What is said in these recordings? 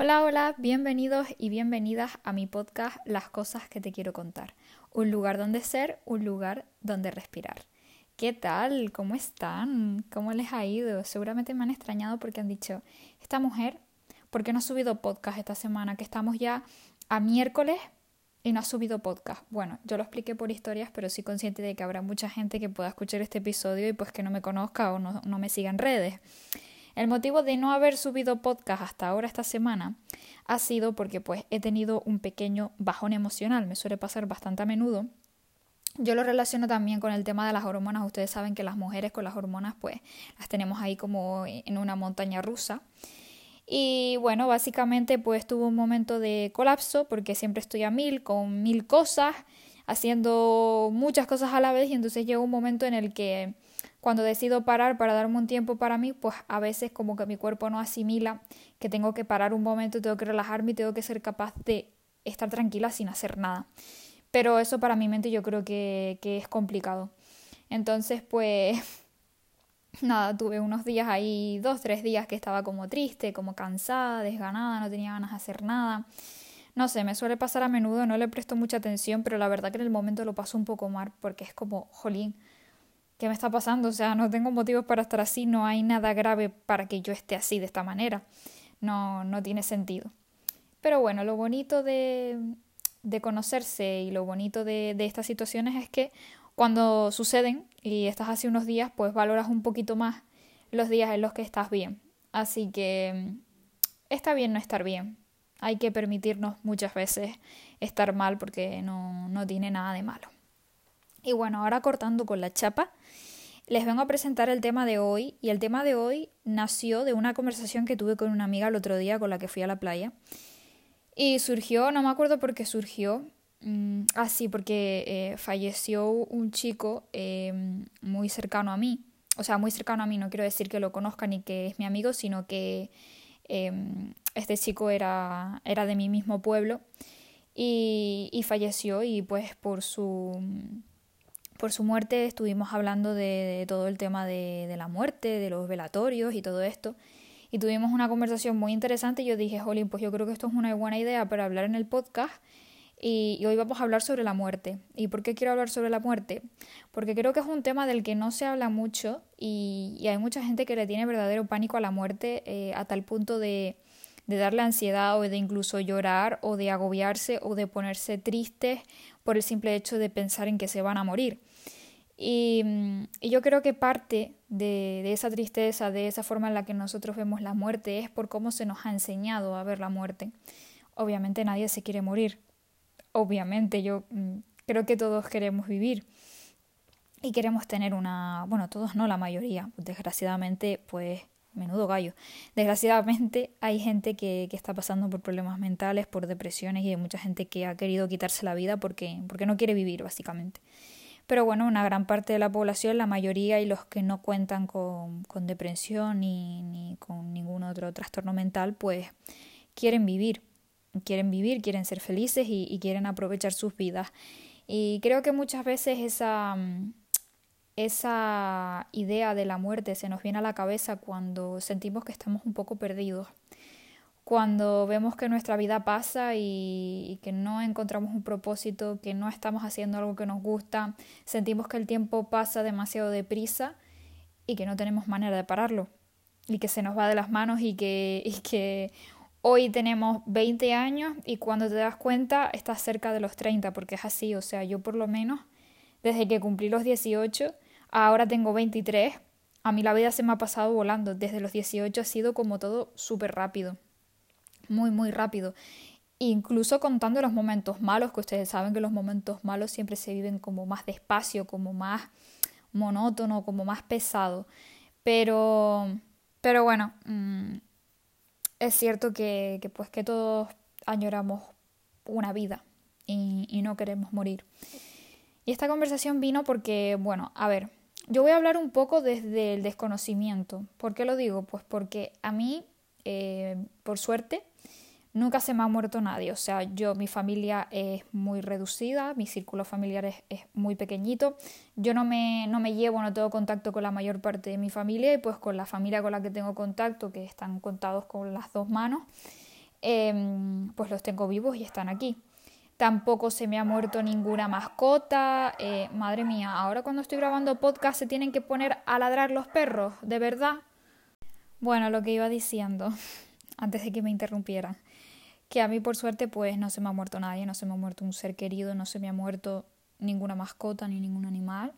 Hola, hola, bienvenidos y bienvenidas a mi podcast Las cosas que te quiero contar. Un lugar donde ser, un lugar donde respirar. ¿Qué tal? ¿Cómo están? ¿Cómo les ha ido? Seguramente me han extrañado porque han dicho, esta mujer, ¿por qué no ha subido podcast esta semana? Que estamos ya a miércoles y no ha subido podcast. Bueno, yo lo expliqué por historias, pero soy consciente de que habrá mucha gente que pueda escuchar este episodio y pues que no me conozca o no, no me siga en redes. El motivo de no haber subido podcast hasta ahora esta semana ha sido porque pues he tenido un pequeño bajón emocional, me suele pasar bastante a menudo. Yo lo relaciono también con el tema de las hormonas. Ustedes saben que las mujeres con las hormonas pues las tenemos ahí como en una montaña rusa. Y bueno, básicamente pues tuve un momento de colapso porque siempre estoy a mil con mil cosas, haciendo muchas cosas a la vez y entonces llegó un momento en el que cuando decido parar para darme un tiempo para mí, pues a veces como que mi cuerpo no asimila que tengo que parar un momento, tengo que relajarme y tengo que ser capaz de estar tranquila sin hacer nada. Pero eso para mi mente yo creo que, que es complicado. Entonces, pues nada, tuve unos días ahí, dos, tres días que estaba como triste, como cansada, desganada, no tenía ganas de hacer nada. No sé, me suele pasar a menudo, no le presto mucha atención, pero la verdad que en el momento lo paso un poco mal porque es como, jolín, ¿qué me está pasando? O sea, no tengo motivos para estar así, no hay nada grave para que yo esté así de esta manera. No, no tiene sentido. Pero bueno, lo bonito de, de conocerse y lo bonito de, de estas situaciones es que cuando suceden y estás así unos días, pues valoras un poquito más los días en los que estás bien. Así que está bien no estar bien. Hay que permitirnos muchas veces estar mal porque no, no tiene nada de malo. Y bueno, ahora cortando con la chapa, les vengo a presentar el tema de hoy y el tema de hoy nació de una conversación que tuve con una amiga el otro día con la que fui a la playa. Y surgió, no me acuerdo por qué surgió, mm, ah sí, porque eh, falleció un chico eh, muy cercano a mí. O sea, muy cercano a mí, no quiero decir que lo conozca ni que es mi amigo, sino que eh, este chico era, era de mi mismo pueblo y, y falleció y pues por su por su muerte estuvimos hablando de, todo el tema de, la muerte, de los velatorios y todo esto. Y tuvimos una conversación muy interesante y yo dije, Jolín, pues yo creo que esto es una buena idea para hablar en el podcast. Y, hoy vamos a hablar sobre la muerte. ¿Y por qué quiero hablar sobre la muerte? Porque creo que es un tema del que no se habla mucho y, hay mucha gente que le tiene verdadero pánico a la muerte eh, a tal punto de, de darle ansiedad o de incluso llorar o de agobiarse o de ponerse tristes por el simple hecho de pensar en que se van a morir. Y, mm, yo creo que parte de, de, esa tristeza, de esa forma en la que nosotros vemos la muerte, es por cómo se nos ha enseñado a ver la muerte. Obviamente nadie se quiere morir. Obviamente yo mm, creo que todos queremos vivir y queremos tener una, bueno, todos no, la mayoría, desgraciadamente, pues menudo gallo. Desgraciadamente hay gente que, que, está pasando por problemas mentales, por depresiones y hay mucha gente que ha querido quitarse la vida porque, porque no quiere vivir, básicamente. Pero bueno, una gran parte de la población, la mayoría y los que no cuentan con, con depresión ni, ni con ningún otro trastorno mental, pues quieren vivir, quieren vivir, quieren ser felices y, y quieren aprovechar sus vidas. Y creo que muchas veces esa esa idea de la muerte se nos viene a la cabeza cuando sentimos que estamos un poco perdidos, cuando vemos que nuestra vida pasa y, que no encontramos un propósito, que no estamos haciendo algo que nos gusta, sentimos que el tiempo pasa demasiado deprisa y que no tenemos manera de pararlo y que se nos va de las manos y que, y que hoy tenemos 20 años y cuando te das cuenta estás cerca de los 30 porque es así, o sea, yo por lo menos desde que cumplí los 18 Ahora tengo 23. A mí la vida se me ha pasado volando. Desde los 18 ha sido como todo súper rápido. Muy, muy rápido. Incluso contando los momentos malos, que ustedes saben que los momentos malos siempre se viven como más despacio, como más monótono, como más pesado. Pero, pero bueno, mm, es cierto que, pues que todos añoramos una vida y, y no queremos morir. Y esta conversación vino porque, bueno, a ver, yo voy a hablar un poco desde el desconocimiento. ¿Por qué lo digo? Pues porque a mí, eh, por suerte, nunca se me ha muerto nadie. O sea, yo, mi familia es muy reducida, mi círculo familiar es, muy pequeñito. Yo no me, no me llevo, no tengo contacto con la mayor parte de mi familia y pues con la familia con la que tengo contacto, que están contados con las dos manos, em, pues los tengo vivos y están aquí. Tampoco se me ha muerto ninguna mascota. Eh, madre mía, ahora cuando estoy grabando podcast se tienen que poner a ladrar los perros, ¿de verdad? Bueno, lo que iba diciendo, antes de que me interrumpieran, que a mí por suerte pues no se me ha muerto nadie, no se me ha muerto un ser querido, no se me ha muerto ninguna mascota ni ningún animal.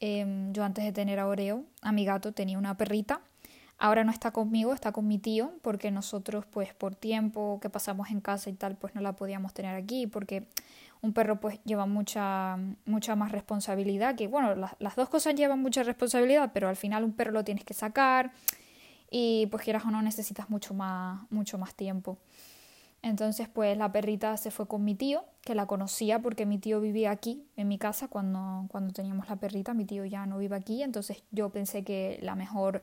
Em, yo antes de tener a Oreo, a mi gato tenía una perrita Ahora no está conmigo, está con mi tío, porque nosotros, pues por tiempo que pasamos en casa y tal, pues no la podíamos tener aquí, porque un perro pues lleva mucha, mucha más responsabilidad, que bueno, las dos cosas llevan mucha responsabilidad, pero al final un perro lo tienes que sacar y pues quieras o no necesitas mucho más, mucho más tiempo. Entonces, pues la perrita se fue con mi tío, que la conocía porque mi tío vivía aquí, en mi casa, cuando, cuando teníamos la perrita. Mi tío ya no vive aquí, entonces yo pensé que la mejor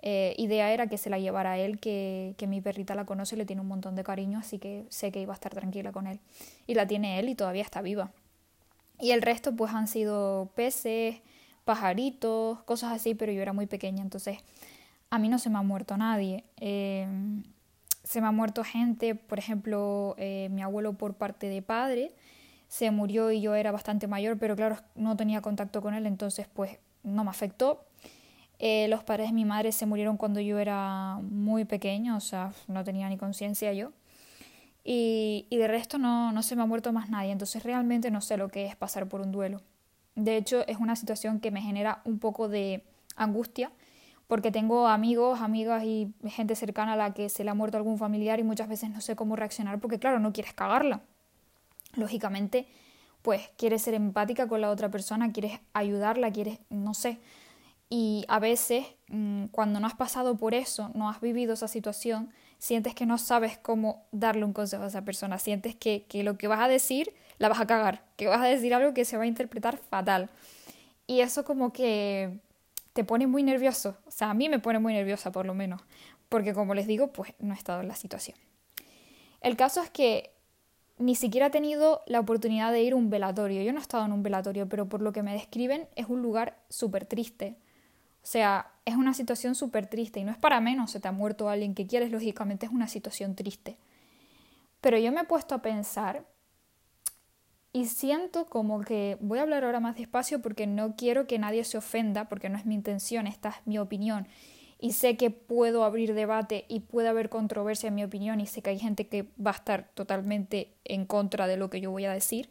eh, idea era que se la llevara a él, que, que, mi perrita la conoce le tiene un montón de cariño, así que sé que iba a estar tranquila con él. Y la tiene él y todavía está viva. Y el resto pues han sido peces, pajaritos, cosas así, pero yo era muy pequeña, entonces a mí no se me ha muerto nadie. Eh, se me ha muerto gente, por ejemplo, eh, mi abuelo por parte de padre se murió y yo era bastante mayor, pero claro, no tenía contacto con él, entonces pues no me afectó. Eh, los padres de mi madre se murieron cuando yo era muy pequeño, o sea, no tenía ni conciencia yo. Y, y de resto no, no se me ha muerto más nadie, entonces realmente no sé lo que es pasar por un duelo. De hecho, es una situación que me genera un poco de angustia, porque tengo amigos, amigas y gente cercana a la que se le ha muerto algún familiar y muchas veces no sé cómo reaccionar, porque claro, no quieres cagarla. Lógicamente, pues quieres ser empática con la otra persona, quieres ayudarla, quieres, no sé, y a veces, mm, cuando no has pasado por eso, no has vivido esa situación, sientes que no sabes cómo darle un consejo a esa persona, sientes que, que lo que vas a decir la vas a cagar, que vas a decir algo que se va a interpretar fatal. Y eso como que te pone muy nervioso, o sea, a mí me pone muy nerviosa por lo menos, porque como les digo, pues no he estado en la situación. El caso es que ni siquiera he tenido la oportunidad de ir a un velatorio. Yo no he estado en un velatorio, pero por lo que me describen es un lugar súper triste. O sea, es una situación súper triste y no es para menos, se te ha muerto alguien que quieres, lógicamente es una situación triste. Pero yo me he puesto a pensar y siento como que voy a hablar ahora más despacio porque no quiero que nadie se ofenda, porque no es mi intención, esta es mi opinión. Y sé que puedo abrir debate y puede haber controversia en mi opinión y sé que hay gente que va a estar totalmente en contra de lo que yo voy a decir,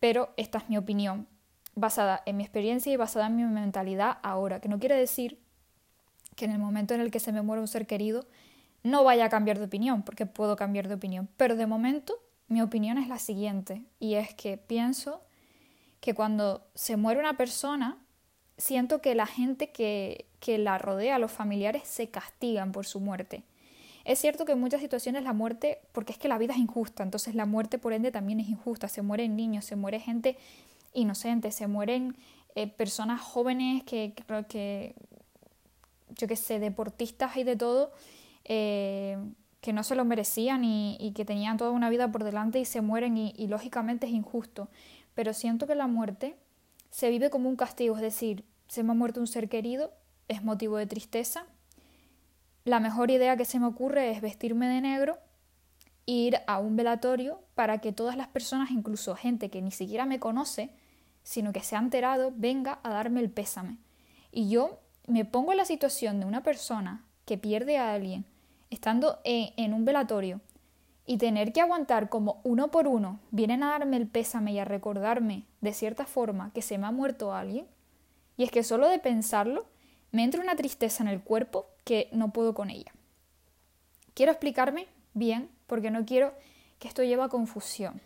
pero esta es mi opinión basada en mi experiencia y basada en mi mentalidad ahora, que no quiere decir que en el momento en el que se me muera un ser querido no vaya a cambiar de opinión, porque puedo cambiar de opinión, pero de momento mi opinión es la siguiente, y es que pienso que cuando se muere una persona, siento que la gente que, que la rodea, los familiares, se castigan por su muerte. Es cierto que en muchas situaciones la muerte, porque es que la vida es injusta, entonces la muerte por ende también es injusta, se mueren niños, se muere gente inocentes, se mueren eh, personas jóvenes que, creo que, yo qué sé, deportistas y de todo, eh, que no se lo merecían y, que tenían toda una vida por delante y se mueren y, lógicamente es injusto. Pero siento que la muerte se vive como un castigo, es decir, se me ha muerto un ser querido, es motivo de tristeza. La mejor idea que se me ocurre es vestirme de negro ir a un velatorio para que todas las personas, incluso gente que ni siquiera me conoce, sino que se ha enterado, venga a darme el pésame. Y yo me pongo en la situación de una persona que pierde a alguien estando en, un velatorio y tener que aguantar como uno por uno vienen a darme el pésame y a recordarme de cierta forma que se me ha muerto alguien. Y es que solo de pensarlo me entra una tristeza en el cuerpo que no puedo con ella. Quiero explicarme bien porque no quiero que esto lleve a confusión.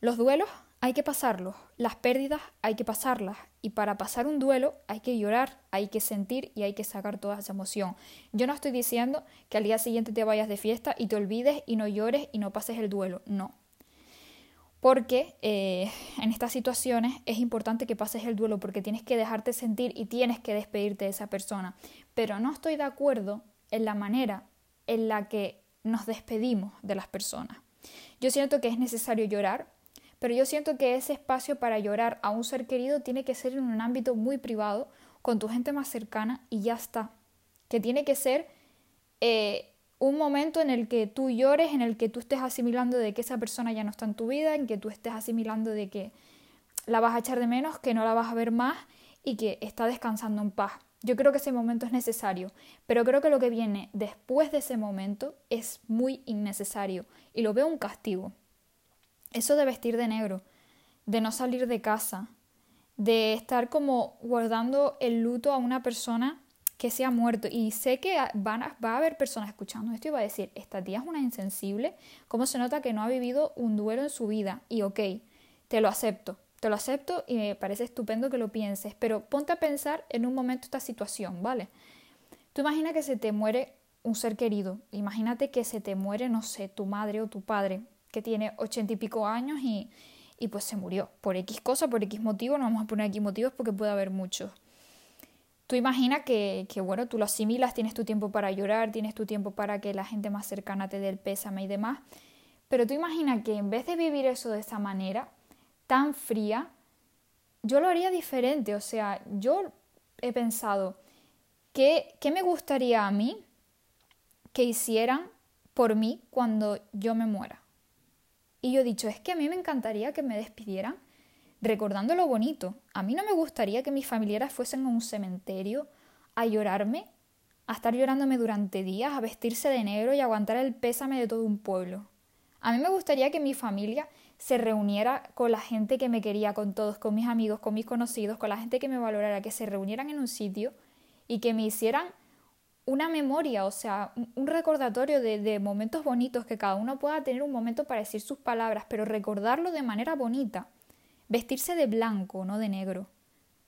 Los duelos hay que pasarlos, las pérdidas hay que pasarlas y para pasar un duelo hay que llorar, hay que sentir y hay que sacar toda esa emoción. Yo no estoy diciendo que al día siguiente te vayas de fiesta y te olvides y no llores y no pases el duelo, no. Porque eh, en estas situaciones es importante que pases el duelo porque tienes que dejarte sentir y tienes que despedirte de esa persona. Pero no estoy de acuerdo en la manera en la que nos despedimos de las personas. Yo siento que es necesario llorar, pero yo siento que ese espacio para llorar a un ser querido tiene que ser en un ámbito muy privado, con tu gente más cercana y ya está. Que tiene que ser eh, un momento en el que tú llores, en el que tú estés asimilando de que esa persona ya no está en tu vida, en que tú estés asimilando de que la vas a echar de menos, que no la vas a ver más y que está descansando en paz. Yo creo que ese momento es necesario, pero creo que lo que viene después de ese momento es muy innecesario y lo veo un castigo. Eso de vestir de negro, de no salir de casa, de estar como guardando el luto a una persona que se ha muerto. Y sé que van va a haber personas escuchando esto y va a decir, esta tía es una insensible, ¿cómo se nota que no ha vivido un duelo en su vida? Y ok, te lo acepto, te lo acepto y me parece estupendo que lo pienses, pero ponte a pensar en un momento esta situación, ¿vale? Tú imagina que se te muere un ser querido, imagínate que se te muere, no sé, tu madre o tu padre, que tiene ochenta y pico años y, y pues se murió, por X cosa, por X motivo, no vamos a poner aquí motivos porque puede haber muchos. Tú imaginas que, que, bueno, tú lo asimilas, tienes tu tiempo para llorar, tienes tu tiempo para que la gente más cercana te dé el pésame y demás, pero tú imaginas que en vez de vivir eso de esa manera, tan fría, yo lo haría diferente, o sea, yo he pensado, ¿qué, qué me gustaría a mí que hicieran por mí cuando yo me muera? Y yo he dicho, es que a mí me encantaría que me despidieran recordando lo bonito. A mí no me gustaría que mis familiares fuesen a un cementerio a llorarme, a estar llorándome durante días, a vestirse de negro y aguantar el pésame de todo un pueblo. A mí me gustaría que mi familia se reuniera con la gente que me quería, con todos, con mis amigos, con mis conocidos, con la gente que me valorara, que se reunieran en un sitio y que me hicieran una memoria, o sea, un recordatorio de, momentos bonitos, que cada uno pueda tener un momento para decir sus palabras, pero recordarlo de manera bonita. Vestirse de blanco, no de negro.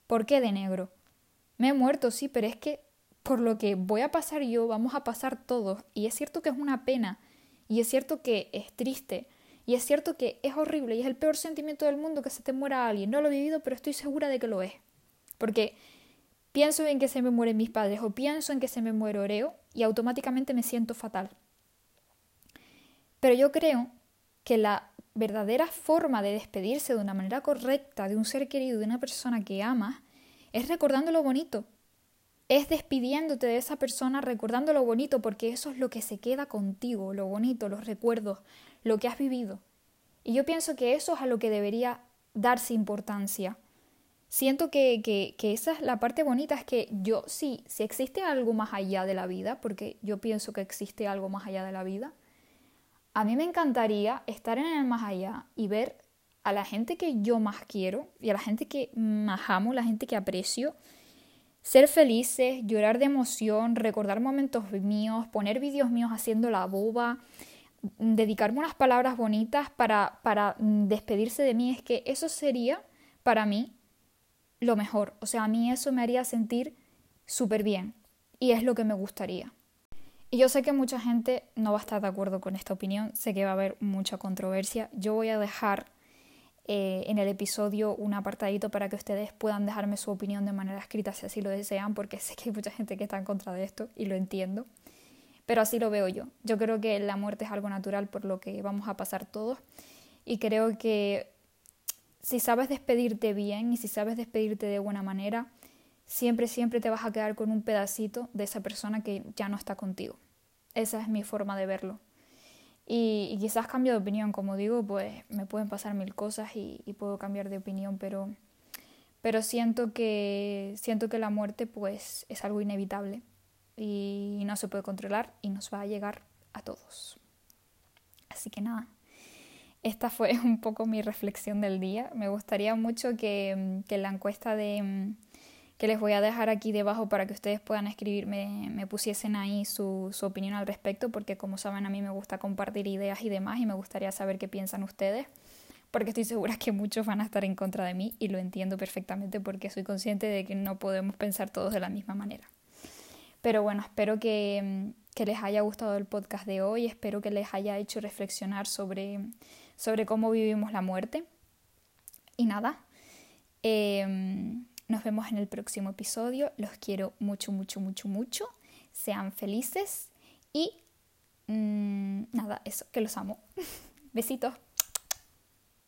¿Por qué de negro? Me he muerto, sí, pero es que por lo que voy a pasar yo, vamos a pasar todos. Y es cierto que es una pena, y es cierto que es triste, y es cierto que es horrible, y es el peor sentimiento del mundo que se te muera alguien. No lo he vivido, pero estoy segura de que lo es. Porque pienso en que se me mueren mis padres, o pienso en que se me muere Oreo, y automáticamente me siento fatal. Pero yo creo que la verdadera forma de despedirse de una manera correcta de un ser querido, de una persona que amas, es recordando lo bonito. Es despidiéndote de esa persona recordando lo bonito, porque eso es lo que se queda contigo, lo bonito, los recuerdos, lo que has vivido. Y yo pienso que eso es a lo que debería darse importancia. Siento que, que, esa es la parte bonita, es que yo sí, si existe algo más allá de la vida, porque yo pienso que existe algo más allá de la vida, a mí me encantaría estar en el más allá y ver a la gente que yo más quiero y a la gente que más amo, la gente que aprecio, ser felices, llorar de emoción, recordar momentos míos, poner vídeos míos haciendo la boba, dedicarme unas palabras bonitas para, para despedirse de mí, es que eso sería para mí lo mejor. O sea, a mí eso me haría sentir súper bien y es lo que me gustaría. Y yo sé que mucha gente no va a estar de acuerdo con esta opinión, sé que va a haber mucha controversia. Yo voy a dejar eh, en el episodio un apartadito para que ustedes puedan dejarme su opinión de manera escrita si así lo desean, porque sé que hay mucha gente que está en contra de esto y lo entiendo. Pero así lo veo yo. Yo creo que la muerte es algo natural por lo que vamos a pasar todos. Y creo que si sabes despedirte bien y si sabes despedirte de buena manera, siempre, siempre te vas a quedar con un pedacito de esa persona que ya no está contigo. Esa es mi forma de verlo. Y, quizás cambio de opinión, como digo, pues me pueden pasar mil cosas y, puedo cambiar de opinión, pero, pero siento, que, siento que la muerte pues es algo inevitable y no se puede controlar y nos va a llegar a todos. Así que nada, esta fue un poco mi reflexión del día. Me gustaría mucho que, que la encuesta de que les voy a dejar aquí debajo para que ustedes puedan escribirme, me pusiesen ahí su, opinión al respecto, porque como saben a mí me gusta compartir ideas y demás y me gustaría saber qué piensan ustedes, porque estoy segura que muchos van a estar en contra de mí y lo entiendo perfectamente porque soy consciente de que no podemos pensar todos de la misma manera. Pero bueno, espero que, que les haya gustado el podcast de hoy, espero que les haya hecho reflexionar sobre, sobre cómo vivimos la muerte. Y nada, eh, nos vemos en el próximo episodio. Los quiero mucho, mucho, mucho, mucho. Sean felices y mm, nada, eso, que los amo. Besitos.